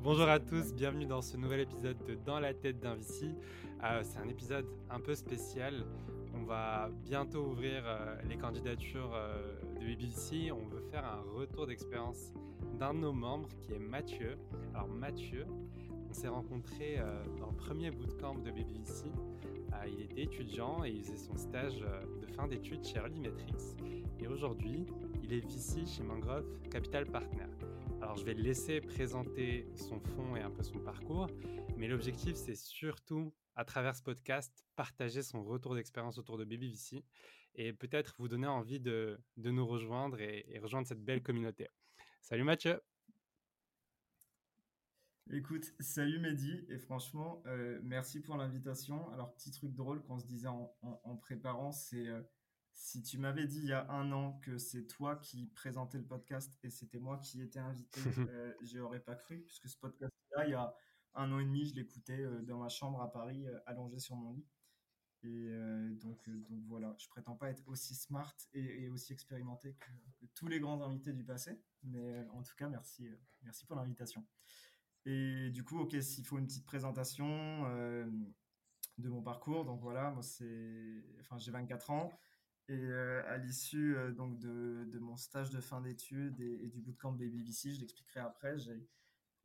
Bonjour à tous, bienvenue dans ce nouvel épisode de Dans la tête d'un Vici. Euh, c'est un épisode un peu spécial. On va bientôt ouvrir euh, les candidatures euh, de BBC. On veut faire un retour d'expérience d'un de nos membres qui est Mathieu. Alors Mathieu, on s'est rencontré dans le premier bootcamp de BBC. il était étudiant et il faisait son stage de fin d'études chez Early Metrics. Et aujourd'hui, il est VC chez Mangrove Capital Partner. Alors, je vais le laisser présenter son fond et un peu son parcours, mais l'objectif, c'est surtout, à travers ce podcast, partager son retour d'expérience autour de BabyVC et peut-être vous donner envie de, nous rejoindre et, rejoindre cette belle communauté. Salut Mathieu Écoute, salut Mehdi, et franchement, euh, merci pour l'invitation. Alors, petit truc drôle qu'on se disait en, préparant, c'est... Euh, si tu m'avais dit il y a un an que c'est toi qui présentais le podcast et c'était moi qui étais invité, euh, je n'aurais pas cru, puisque ce podcast-là, il y a un an et demi, je l'écoutais euh, dans ma chambre à Paris, euh, allongé sur mon lit. Et donc, donc voilà, je prétends pas être aussi smart et, aussi expérimenté que, tous les grands invités du passé, mais en tout cas, merci, merci pour l'invitation. Et du coup, ok, s'il faut une petite présentation de mon parcours, donc voilà, moi c'est, enfin j'ai 24 ans. Et euh, à l'issue euh, donc de, mon stage de fin d'études et, du bootcamp BabyVC, je l'expliquerai après, j'ai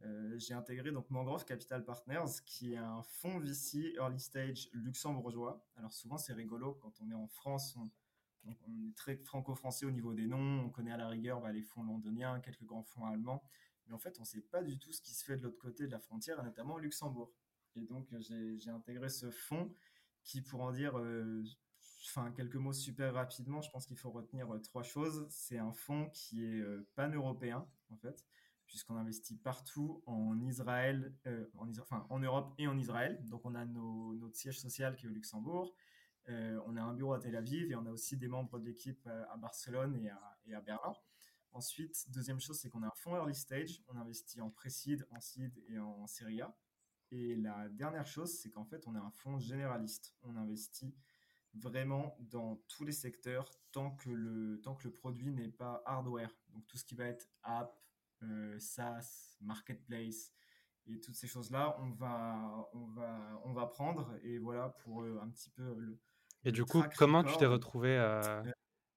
euh, j'ai intégré donc Mangrove Capital Partners, qui est un fonds VC early stage luxembourgeois. Alors souvent c'est rigolo quand on est en France, on, on est très franco-français au niveau des noms, on connaît à la rigueur bah, les fonds londoniens, quelques grands fonds allemands, mais en fait on ne sait pas du tout ce qui se fait de l'autre côté de la frontière, notamment au Luxembourg. Et donc j'ai intégré ce fonds qui, pour en dire enfin, quelques mots super rapidement, je pense qu'il faut retenir euh, trois choses. C'est un fonds qui est euh, pan-européen, en fait, puisqu'on investit partout en Israël, euh, en, enfin, en Europe et en Israël. Donc, on a notre siège social qui est au Luxembourg. on a un bureau à Tel Aviv et on a aussi des membres de l'équipe à Barcelone et à, et à, Berlin. Ensuite, deuxième chose, c'est qu'on a un fonds early stage. On investit en pré-seed, en seed et en série A. Et la dernière chose, c'est qu'en fait, on a un fonds généraliste. On investit vraiment dans tous les secteurs tant que le, tant que le produit n'est pas hardware. Donc tout ce qui va être app, euh, SaaS, marketplace et toutes ces choses-là, on va, on, va, on va prendre. Et voilà pour euh, un petit peu le. Et du coup, comment tu t'es retrouvé à,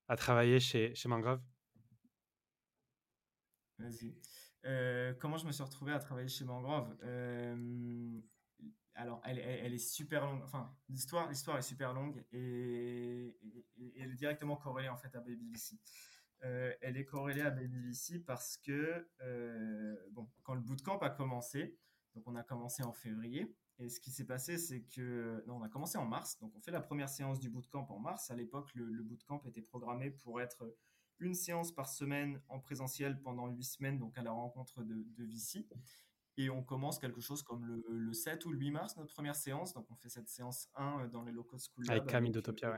à travailler chez, chez Mangrove? Vas-y. Euh, comment je me suis retrouvé à travailler chez Mangrove? Alors, elle, est super longue. Enfin, l'histoire, l'histoire est super longue et, elle est directement corrélée en fait à Baby euh, elle est corrélée à Baby parce que euh, bon, quand le bootcamp a commencé, donc on a commencé en février. Et ce qui s'est passé, c'est que non, on a commencé en mars. Donc on fait la première séance du bootcamp en mars. À l'époque, le, bootcamp était programmé pour être une séance par semaine en présentiel pendant huit semaines, donc à la rencontre de Vici. Et on commence quelque chose comme le, 7 ou le 8 mars, notre première séance. Donc, on fait cette séance 1 euh, dans les locaux School Lab. Avec Camille d'Utopia.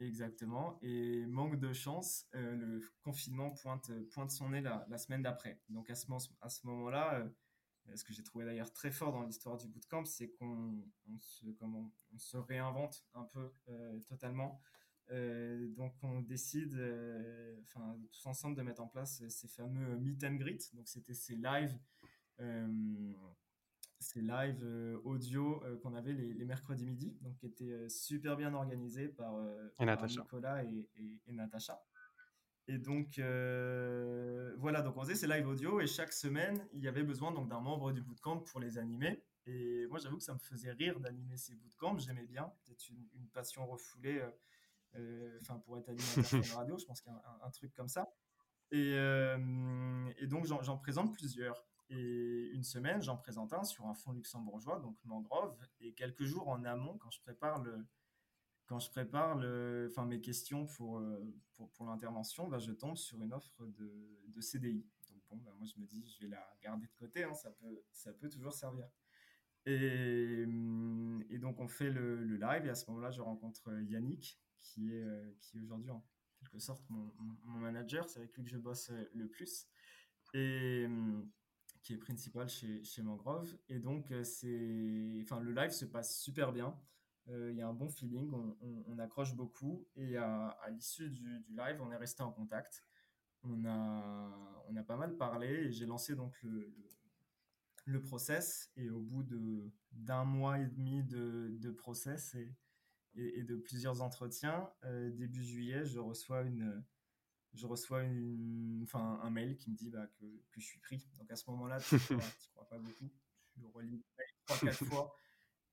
exactement. Et manque de chance, euh, le confinement pointe, pointe son nez la, la semaine d'après. Donc, à ce, à ce moment-là, euh, ce que j'ai trouvé d'ailleurs très fort dans l'histoire du bootcamp, c'est qu'on se, on, se réinvente un peu totalement. Euh, donc on décide, euh, enfin tous ensemble, de mettre en place ces fameux meet and greet. Donc c'était ces lives, euh, ces lives audio qu'on avait les, mercredis midi, donc qui étaient super bien organisés par, Nicolas et, et, Natacha. Et donc voilà, donc on faisait ces lives audio et chaque semaine il y avait besoin donc d'un membre du bootcamp pour les animer. Et moi j'avoue que ça me faisait rire d'animer ces bootcamps, j'aimais bien, c'était une, une, passion refoulée enfin pour être animateur de radio, je pense qu'il y a un, truc comme ça. Et, euh, et donc j'en présente plusieurs. Et une semaine, j'en présente un sur un fonds luxembourgeois, donc Mangrove. Et quelques jours en amont, quand je prépare le, quand je prépare le, enfin, mes questions pour, euh, pour, pour l'intervention, bah, je tombe sur une offre de, de CDI. Donc bon, bah, moi je me dis, je vais la garder de côté, hein, ça, peut, ça peut toujours servir. Et, et donc on fait le, le, live et à ce moment-là, je rencontre Yannick, qui est, euh, qui aujourd'hui en quelque sorte mon, mon manager. C'est avec lui que je bosse euh, le plus. Et euh, qui est principal chez, chez Mangrove. Et donc, c'est, enfin, le live se passe super bien. Il y a un bon feeling, on, on, accroche beaucoup. Et à, l'issue du, du, live, on est resté en contact. on a, on a pas mal parlé et j'ai lancé donc le, le, process. Et au bout d'un mois et demi de, de process et, de plusieurs entretiens, euh, début juillet, je reçois une, je reçois une, enfin, un mail qui me dit bah, que, que, je suis pris. Donc à ce moment-là, tu ne crois, pas beaucoup. Tu relis trois, quatre fois.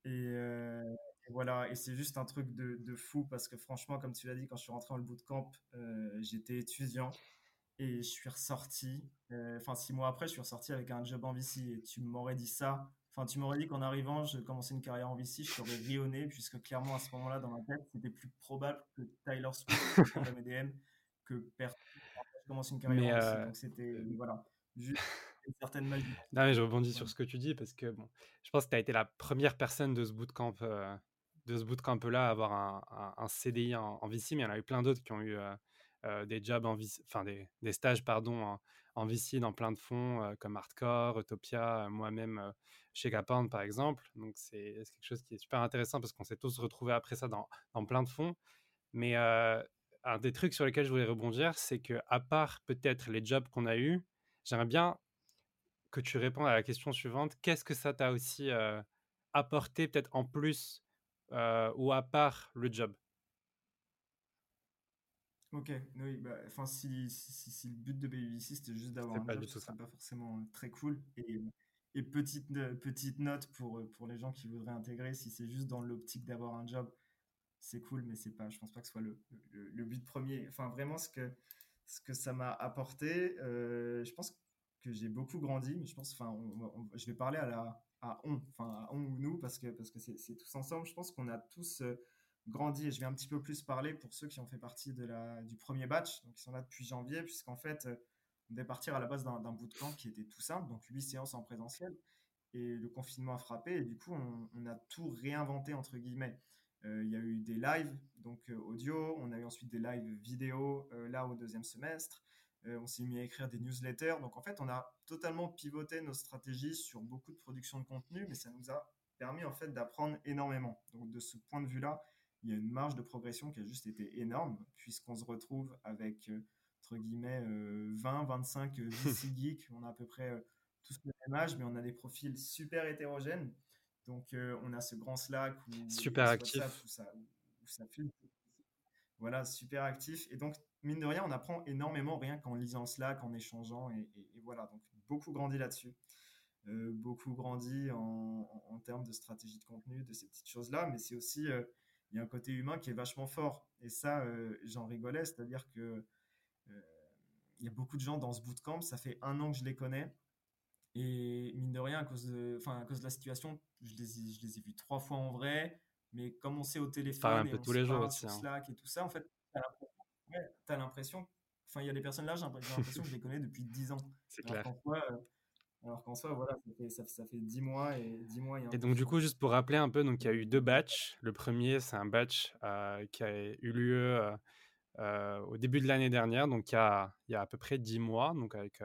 Euh, et, voilà, et c'est juste un truc de, de, fou parce que franchement, comme tu l'as dit, quand je suis rentré dans le bootcamp, euh, j'étais étudiant et je suis ressorti. Euh, enfin, six mois après, je suis ressorti avec un job en VC. Et tu m'aurais dit ça. Enfin, tu m'aurais dit qu'en arrivant, je commençais une carrière en VC, je t'aurais rionné, puisque clairement, à ce moment-là, dans ma tête, c'était plus probable que Tyler Swift soit MDM que personne commence une carrière en VC. Donc, c'était, voilà, juste certaine magie. Non, mais je rebondis sur ce que tu dis parce que bon, je pense que tu as été la première personne de ce bootcamp, euh, de ce bootcamp-là à avoir un, un, CDI en, VC, mais il y en a eu plein d'autres qui ont eu euh, euh, des jobs en VC, enfin des, des, stages, pardon, en, VC dans plein de fonds comme Hardcore, Utopia, moi-même chez Capand par exemple. Donc c'est quelque chose qui est super intéressant parce qu'on s'est tous retrouvés après ça dans, dans plein de fonds. Mais un des trucs sur lesquels je voulais rebondir, c'est que à part peut-être les jobs qu'on a eus, j'aimerais bien que tu répondes à la question suivante. Qu'est-ce que ça t'a aussi apporté peut-être en plus ou à part le job? Ok, oui, bah, enfin, si, si, le but de BBVC c'était juste d'avoir un job, ce pas forcément très cool. Et, et petite, petite note pour, pour les gens qui voudraient intégrer, si c'est juste dans l'optique d'avoir un job, c'est cool, mais c'est pas, je pense pas que ce soit le, le, but premier. Enfin, vraiment, ce que, ce que ça m'a apporté, je pense que j'ai beaucoup grandi, mais je pense, enfin, je vais parler à la, à on, enfin, à on ou nous, parce que, parce que c'est tous ensemble. Je pense qu'on a tous grandi et je vais un petit peu plus parler pour ceux qui ont fait partie de la, du premier batch, donc ils sont là depuis janvier, puisqu'en fait, euh, on devait partir à la base d'un bootcamp qui était tout simple, donc 8 séances en présentiel, et le confinement a frappé, et du coup, on, a tout réinventé, entre guillemets. Euh, il y a eu des lives, donc euh, audio, on a eu ensuite des lives vidéo, là au deuxième semestre, on s'est mis à écrire des newsletters, donc en fait, on a totalement pivoté nos stratégies sur beaucoup de production de contenu, mais ça nous a permis en fait d'apprendre énormément. Donc de ce point de vue-là, il y a une marge de progression qui a juste été énorme, puisqu'on se retrouve avec, euh, entre guillemets, 20, 25 VC geeks. On a à peu près euh, tous le même âge, mais on a des profils super hétérogènes. Donc, euh, on a ce grand Slack où, super actif. ça, Voilà, super actif. Et donc, mine de rien, on apprend énormément rien qu'en lisant Slack, en échangeant. Et, voilà, donc beaucoup grandi là-dessus. beaucoup grandi en, en, termes de stratégie de contenu, de ces petites choses-là. Mais c'est aussi il y a un côté humain qui est vachement fort. Et ça, euh, j'en rigolais, c'est-à-dire que euh, il y a beaucoup de gens dans ce bootcamp, ça fait un an que je les connais. Et mine de rien, à cause de, enfin, à cause de la situation, je les, je les ai vus trois fois en vrai. Mais comme on sait au téléphone, un peu tous les jours aussi, hein. Slack et tout ça, en fait, tu as l'impression, enfin, il y a des personnes là, j'ai l'impression que je les connais depuis dix ans. C'est clair. Euh, alors qu'en soi, voilà, ça fait, ça, 10 mois et 10 mois. Et, donc, du coup, juste pour rappeler un peu, donc il y a eu deux batchs. Le premier, c'est un batch euh, qui a eu lieu euh, euh, au début de l'année dernière, donc il y, a, il y a à peu près 10 mois, donc avec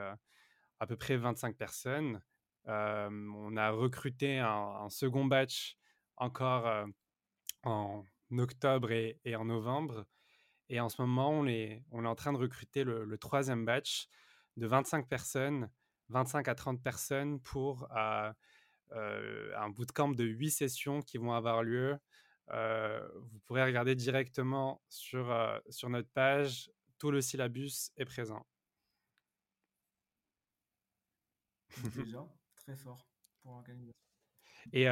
à peu près 25 personnes. on a recruté un, second batch encore en octobre et, et, en novembre. Et en ce moment, on est, on est en train de recruter le, le troisième batch de 25 personnes 25 à 30 personnes pour euh, euh, un bootcamp de 8 sessions qui vont avoir lieu. Euh, vous pourrez regarder directement sur, sur notre page. Tout le syllabus est présent. Déjà, très fort pour l'organisation. Et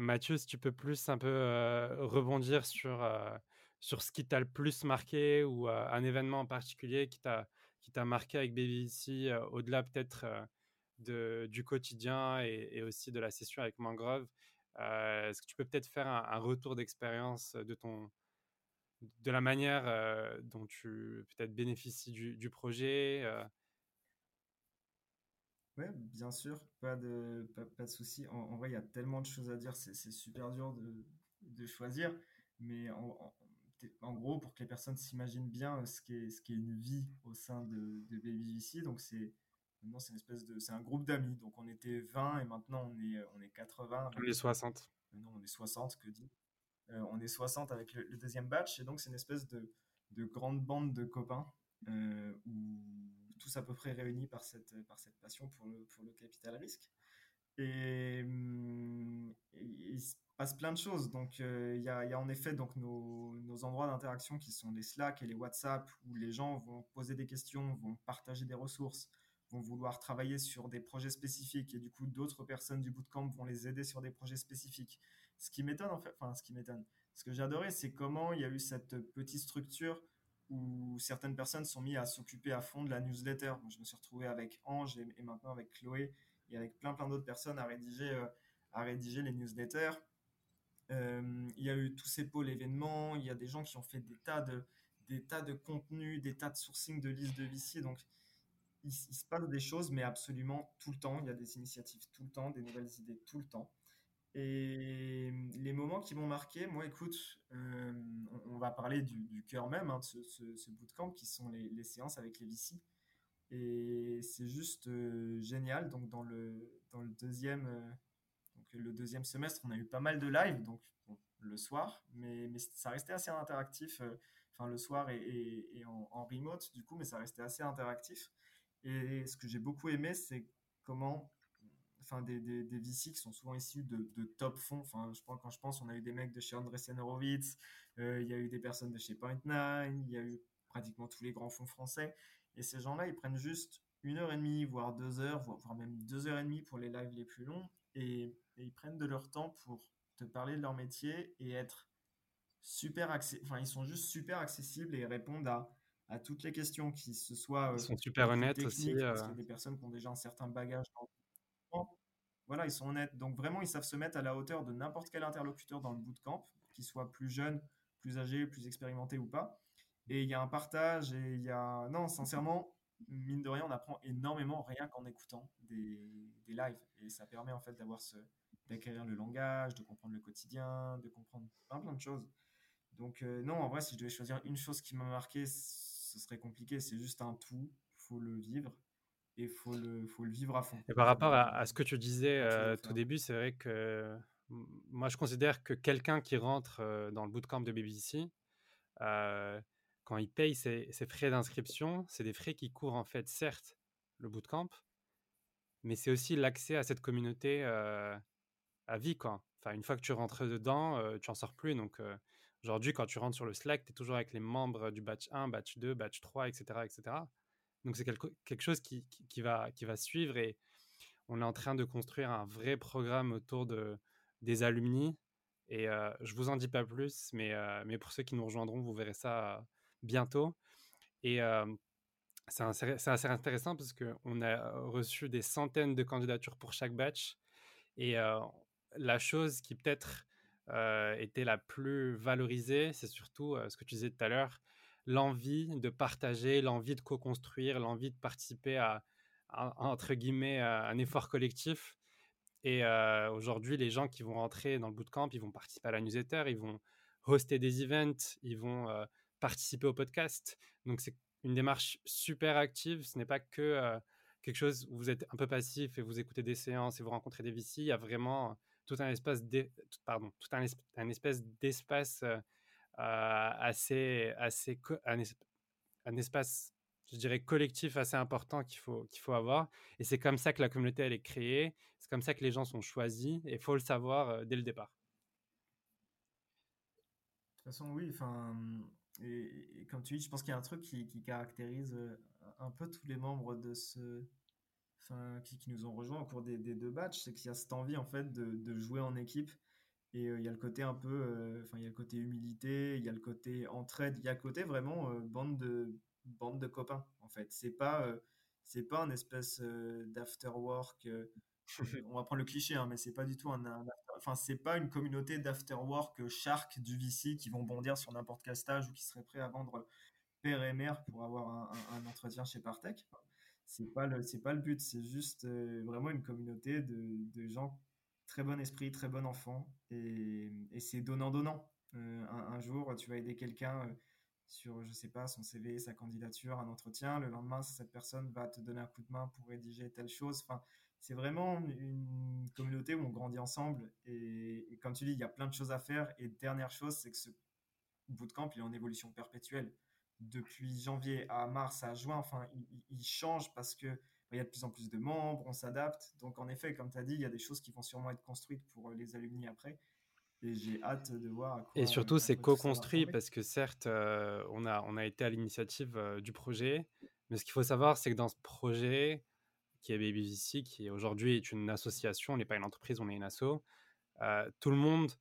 Mathieu, si tu peux plus un peu rebondir sur, sur ce qui t'a le plus marqué ou un événement en particulier qui t'a qui t'a marqué avec Baby ici, au-delà peut-être du quotidien et, aussi de la session avec Mangrove. Euh, est-ce que tu peux peut-être faire un, retour d'expérience de ton de la manière euh, dont tu peut-être bénéficies du, projet euh? Oui, bien sûr, pas de, pas, de souci. En, vrai, il y a tellement de choses à dire, c'est super dur de, choisir. Mais en, gros, pour que les personnes s'imaginent bien ce qu'est est une vie au sein de, de donc c'est Maintenant, c'est une espèce de, c'est un groupe d'amis. Donc, on était 20 et maintenant, on est, on est 80. On est 60. Non, on est 60, que dit. Euh, on est 60 avec le, deuxième batch. Et donc, c'est une espèce de, de, grande bande de copains euh, où tous à peu près réunis par cette, par cette passion pour le, pour le capital risque. Et, hum, il se passe plein de choses. Donc, il y, a, y, a, en effet donc, nos, nos endroits d'interaction qui sont les Slack et les WhatsApp où les gens vont poser des questions, vont partager des ressources, vont vouloir travailler sur des projets spécifiques et du coup, d'autres personnes du bootcamp vont les aider sur des projets spécifiques. Ce qui m'étonne, en fait, enfin, ce qui m'étonne, ce que j'adorais, c'est comment il y a eu cette petite structure où certaines personnes sont mises à s'occuper à fond de la newsletter. je me suis retrouvé avec Ange et, maintenant avec Chloé et avec plein plein d'autres personnes à rédiger, euh, à rédiger les newsletters. Euh, il y a eu tous ces pôles événements, il y a des gens qui ont fait des tas de, des tas de contenus, des tas de sourcing de listes de VC. Donc, il, se passe des choses, mais absolument tout le temps. Il y a des initiatives tout le temps, des nouvelles idées tout le temps. Et les moments qui m'ont marqué, moi, écoute, euh, on, va parler du, cœur même hein, de ce, ce, bootcamp qui sont les, séances avec les VC. Et c'est juste euh, génial. Donc, dans le, deuxième, euh, donc le deuxième semestre, on a eu pas mal de live, donc le soir, mais, ça restait assez interactif. Enfin, le soir et, en, remote, du coup, mais ça restait assez interactif. Et ce que j'ai beaucoup aimé, c'est comment enfin des, des, des, VC qui sont souvent issus de, de top fonds. Enfin, je pense, quand je pense, on a eu des mecs de chez Andreessen Horowitz, euh, il y a eu des personnes de chez Point9, il y a eu pratiquement tous les grands fonds français. Et ces gens-là, ils prennent juste une heure et demie, voire deux heures, voire même deux heures et demie pour les lives les plus longs, et, ils prennent de leur temps pour te parler de leur métier et être super accessibles. Enfin, ils sont juste super accessibles et répondent à, à toutes les questions, qui se soient. Ils sont super honnêtes aussi. Parce y a des personnes qui ont déjà un certain bagage dans voilà, ils sont honnêtes. Donc vraiment, ils savent se mettre à la hauteur de n'importe quel interlocuteur dans le bootcamp, qu'il soit plus jeune, plus âgé, plus expérimenté ou pas. Et il y a un partage et il y a... Non, sincèrement, mine de rien, on apprend énormément rien qu'en écoutant des, des, lives. Et ça permet en fait d'avoir ce d'acquérir le langage, de comprendre le quotidien, de comprendre plein plein de choses. Donc euh, non, en vrai, si je devais choisir une chose qui m'a marqué, ce serait compliqué. C'est juste un tout. Faut le vivre et il faut le, faut le vivre à fond. Et par rapport à, ce que tu disais euh, tout début, c'est vrai que moi, je considère que quelqu'un qui rentre euh, dans le bootcamp de BBC, euh, quand il paye ses, ses frais d'inscription, c'est des frais qui courent en fait, certes, le bootcamp, mais c'est aussi l'accès à cette communauté à vie. Quoi. Enfin, une fois que tu rentres dedans, tu n'en sors plus. Donc, aujourd'hui, quand tu rentres sur le Slack, tu es toujours avec les membres du batch 1, batch 2, batch 3, etc. etc. Donc c'est quelque, chose qui, va, suivre et on est en train de construire un vrai programme autour de, des alumni. Et euh, je vous en dis pas plus, mais, euh, pour ceux qui nous rejoindront, vous verrez ça euh, bientôt. Et euh, c'est assez, intéressant parce qu'on a reçu des centaines de candidatures pour chaque batch. Et la chose qui peut-être était la plus valorisée, c'est surtout ce que tu disais tout à l'heure, l'envie de partager, l'envie de co-construire, l'envie de participer à, entre guillemets, un effort collectif. Et euh, aujourd'hui, les gens qui vont rentrer dans le bootcamp, ils vont participer à la newsletter, ils vont hoster des events, ils vont euh, participer au podcast. Donc, c'est une démarche super active. Ce n'est pas que euh, quelque chose où vous êtes un peu passif et vous écoutez des séances et vous rencontrez des VC. Il y a vraiment tout un espace, pardon, tout un, un espèce d'espace assez, assez un, espace, je dirais, collectif assez important qu'il faut, qu'il faut avoir. Et c'est comme ça que la communauté, elle est créée. C'est comme ça que les gens sont choisis. Et faut le savoir dès le départ. De toute façon, oui. Enfin, comme tu dis, je pense qu'il y a un truc qui, caractérise un peu tous les membres de ce, enfin, qui, qui, nous ont rejoints au cours des, des deux batchs, c'est qu'il y a cette envie en fait de, de jouer en équipe et euh, il y a le côté un peu, euh, enfin, il y a le côté humilité, il y a le côté entraide, il y a le côté vraiment euh, bande de bande de copains en fait. C'est pas c'est pas un espèce d'after work. on va prendre le cliché, hein, mais c'est pas du tout un, enfin c'est pas une communauté d'after work shark du VC qui vont bondir sur n'importe quel stage ou qui seraient prêts à vendre père et mère pour avoir un, un, entretien chez Partech. C'est pas le c'est pas le but. C'est juste vraiment une communauté de, gens très bon esprit, très bon enfant, et, c'est donnant-donnant. Euh, un, jour, tu vas aider quelqu'un euh, sur, je sais pas, son CV, sa candidature, un entretien. Le lendemain, cette personne va te donner un coup de main pour rédiger telle chose. Enfin, c'est vraiment une communauté où on grandit ensemble. Et, et, comme tu dis, il y a plein de choses à faire. Et dernière chose, c'est que ce bootcamp, il est en évolution perpétuelle. Depuis janvier à mars à juin, enfin, il, change parce que il y a de plus en plus de membres, on s'adapte. Donc, en effet, comme tu as dit, il y a des choses qui vont sûrement être construites pour les alumni après. Et j'ai hâte de voir. et surtout, c'est co-construit parce que certes, on, a, on a été à l'initiative du projet. Mais ce qu'il faut savoir, c'est que dans ce projet, qui est BabyVC, qui aujourd'hui est une association, on n'est pas une entreprise, on est une asso, tout le monde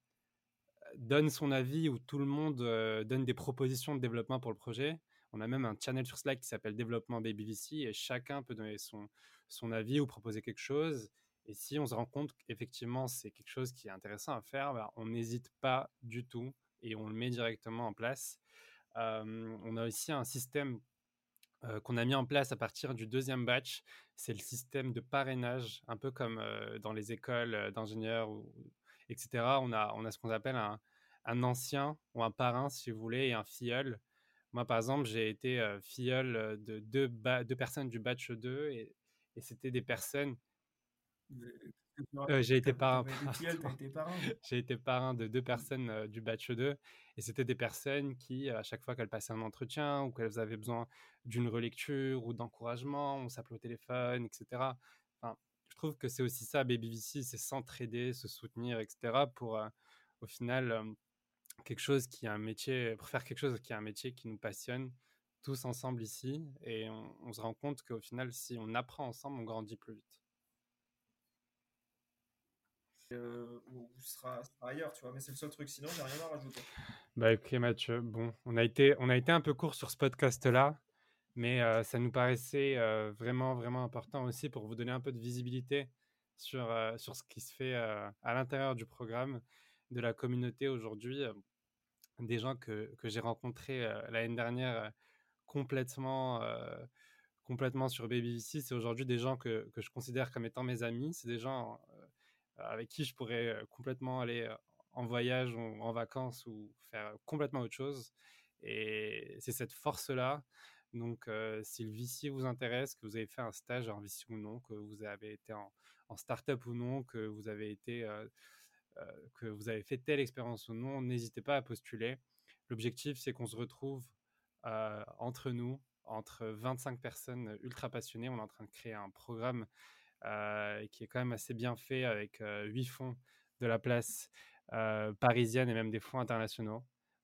donne son avis ou tout le monde donne des propositions de développement pour le projet. On a même un channel sur Slack qui s'appelle Développement BabyVC et chacun peut donner son, son avis ou proposer quelque chose. Et si on se rend compte qu'effectivement c'est quelque chose qui est intéressant à faire, bah, on n'hésite pas du tout et on le met directement en place. on a aussi un système qu'on a mis en place à partir du deuxième batch. C'est le système de parrainage, un peu comme dans les écoles d'ingénieurs, etc. On a, on a ce qu'on appelle un, un, ancien ou un parrain, si vous voulez, et un filleul. Moi, par exemple, j'ai été filleul de deux, deux, personnes du batch 2 et, et c'était des personnes j'ai été parrain. J'ai été parrain de deux personnes du batch 2 et c'était des personnes qui, à chaque fois qu'elles passaient un entretien ou qu'elles avaient besoin d'une relecture ou d'encouragement, on s'appelait au téléphone, etc. Trouve que c'est aussi ça, BabyVC, c'est s'entraider, se soutenir, etc. pour, au final, quelque chose qui est un métier, pour faire quelque chose qui est un métier qui nous passionne tous ensemble ici et on, on se rend compte qu'au final, si on apprend ensemble, on grandit plus vite. Euh, ou sera, ailleurs, tu vois. Mais c'est le seul truc. Sinon, j'ai rien à rajouter. Bah, ok, Mathieu. Bon, on a été, on a été un peu court sur ce podcast-là, mais ça nous paraissait vraiment, vraiment important aussi pour vous donner un peu de visibilité sur, sur ce qui se fait à l'intérieur du programme, de la communauté aujourd'hui. des gens que, que j'ai rencontrés l'année dernière complètement complètement sur BabyVC. C'est aujourd'hui des gens que, que, je considère comme étant mes amis. C'est des gens avec qui je pourrais complètement aller en voyage ou en vacances ou faire complètement autre chose. Et c'est cette force-là. Donc, si le VC vous intéresse, que vous avez fait un stage en VC ou non, que vous avez été en, en start-up ou non, que vous avez été, que vous avez fait telle expérience ou non, n'hésitez pas à postuler. L'objectif, c'est qu'on se retrouve entre nous, entre 25 personnes ultra passionnées. On est en train de créer un programme qui est quand même assez bien fait avec euh, huit fonds de la place parisienne et même des fonds internationaux.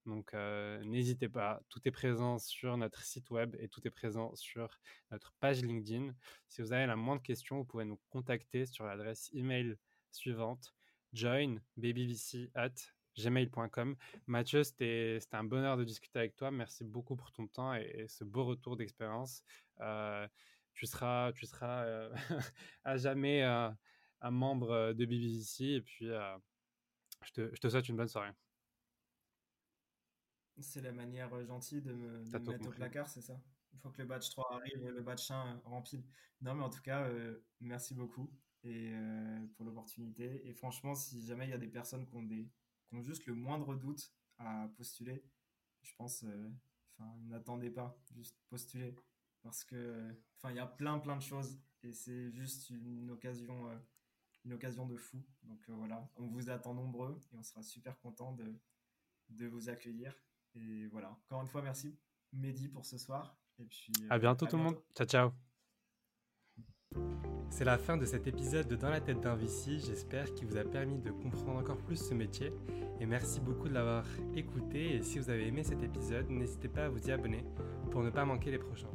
Donc n'hésitez pas, tout est présent sur notre site web et tout est présent sur notre page LinkedIn. Si vous avez la moindre question, vous pouvez nous contacter sur l'adresse email suivante joinbabyvc at gmail.com. Mathieu, c'était un bonheur de discuter avec toi. Merci beaucoup pour ton temps et, ce beau retour d'expérience tu seras, tu seras à jamais un membre de BBC. Et puis, je te, je, te, souhaite une bonne soirée. C'est la manière gentille de me, mettre au placard, c'est ça. Il faut que le batch 3 arrive et le batch 1 rempile. Non, mais en tout cas, merci beaucoup et, pour l'opportunité. Et franchement, si jamais il y a des personnes qui ont, des, qui ont juste le moindre doute à postuler, je pense, enfin, n'attendez pas, juste postuler parce que enfin il y a plein plein de choses et c'est juste une occasion euh, une occasion de fou. Donc euh, voilà. On vous attend nombreux et on sera super content de, de vous accueillir et voilà encore une fois merci Mehdi pour ce soir et puis à euh, bientôt tout le monde ciao ciao c'est la fin de cet épisode de Dans la tête d'un VC. J'espère qu'il vous a permis de comprendre encore plus ce métier. Et merci beaucoup de l'avoir écouté. Et si vous avez aimé cet épisode, n'hésitez pas à vous y abonner pour ne pas manquer les prochains.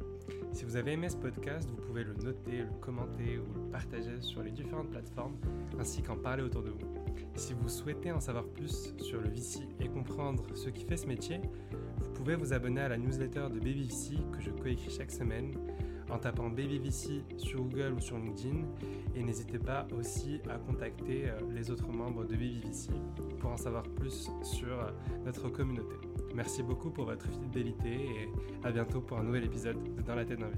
Si vous avez aimé ce podcast, vous pouvez le noter, le commenter ou le partager sur les différentes plateformes, ainsi qu'en parler autour de vous. Si vous souhaitez en savoir plus sur le VC et comprendre ce qui fait ce métier, vous pouvez vous abonner à la newsletter de BabyVC que je coécris chaque semaine en tapant BabyVC sur Google ou sur LinkedIn. Et n'hésitez pas aussi à contacter euh, les autres membres de BabyVC pour en savoir plus sur euh, notre communauté. Merci beaucoup pour votre fidélité et à bientôt pour un nouvel épisode de Dans la tête d'un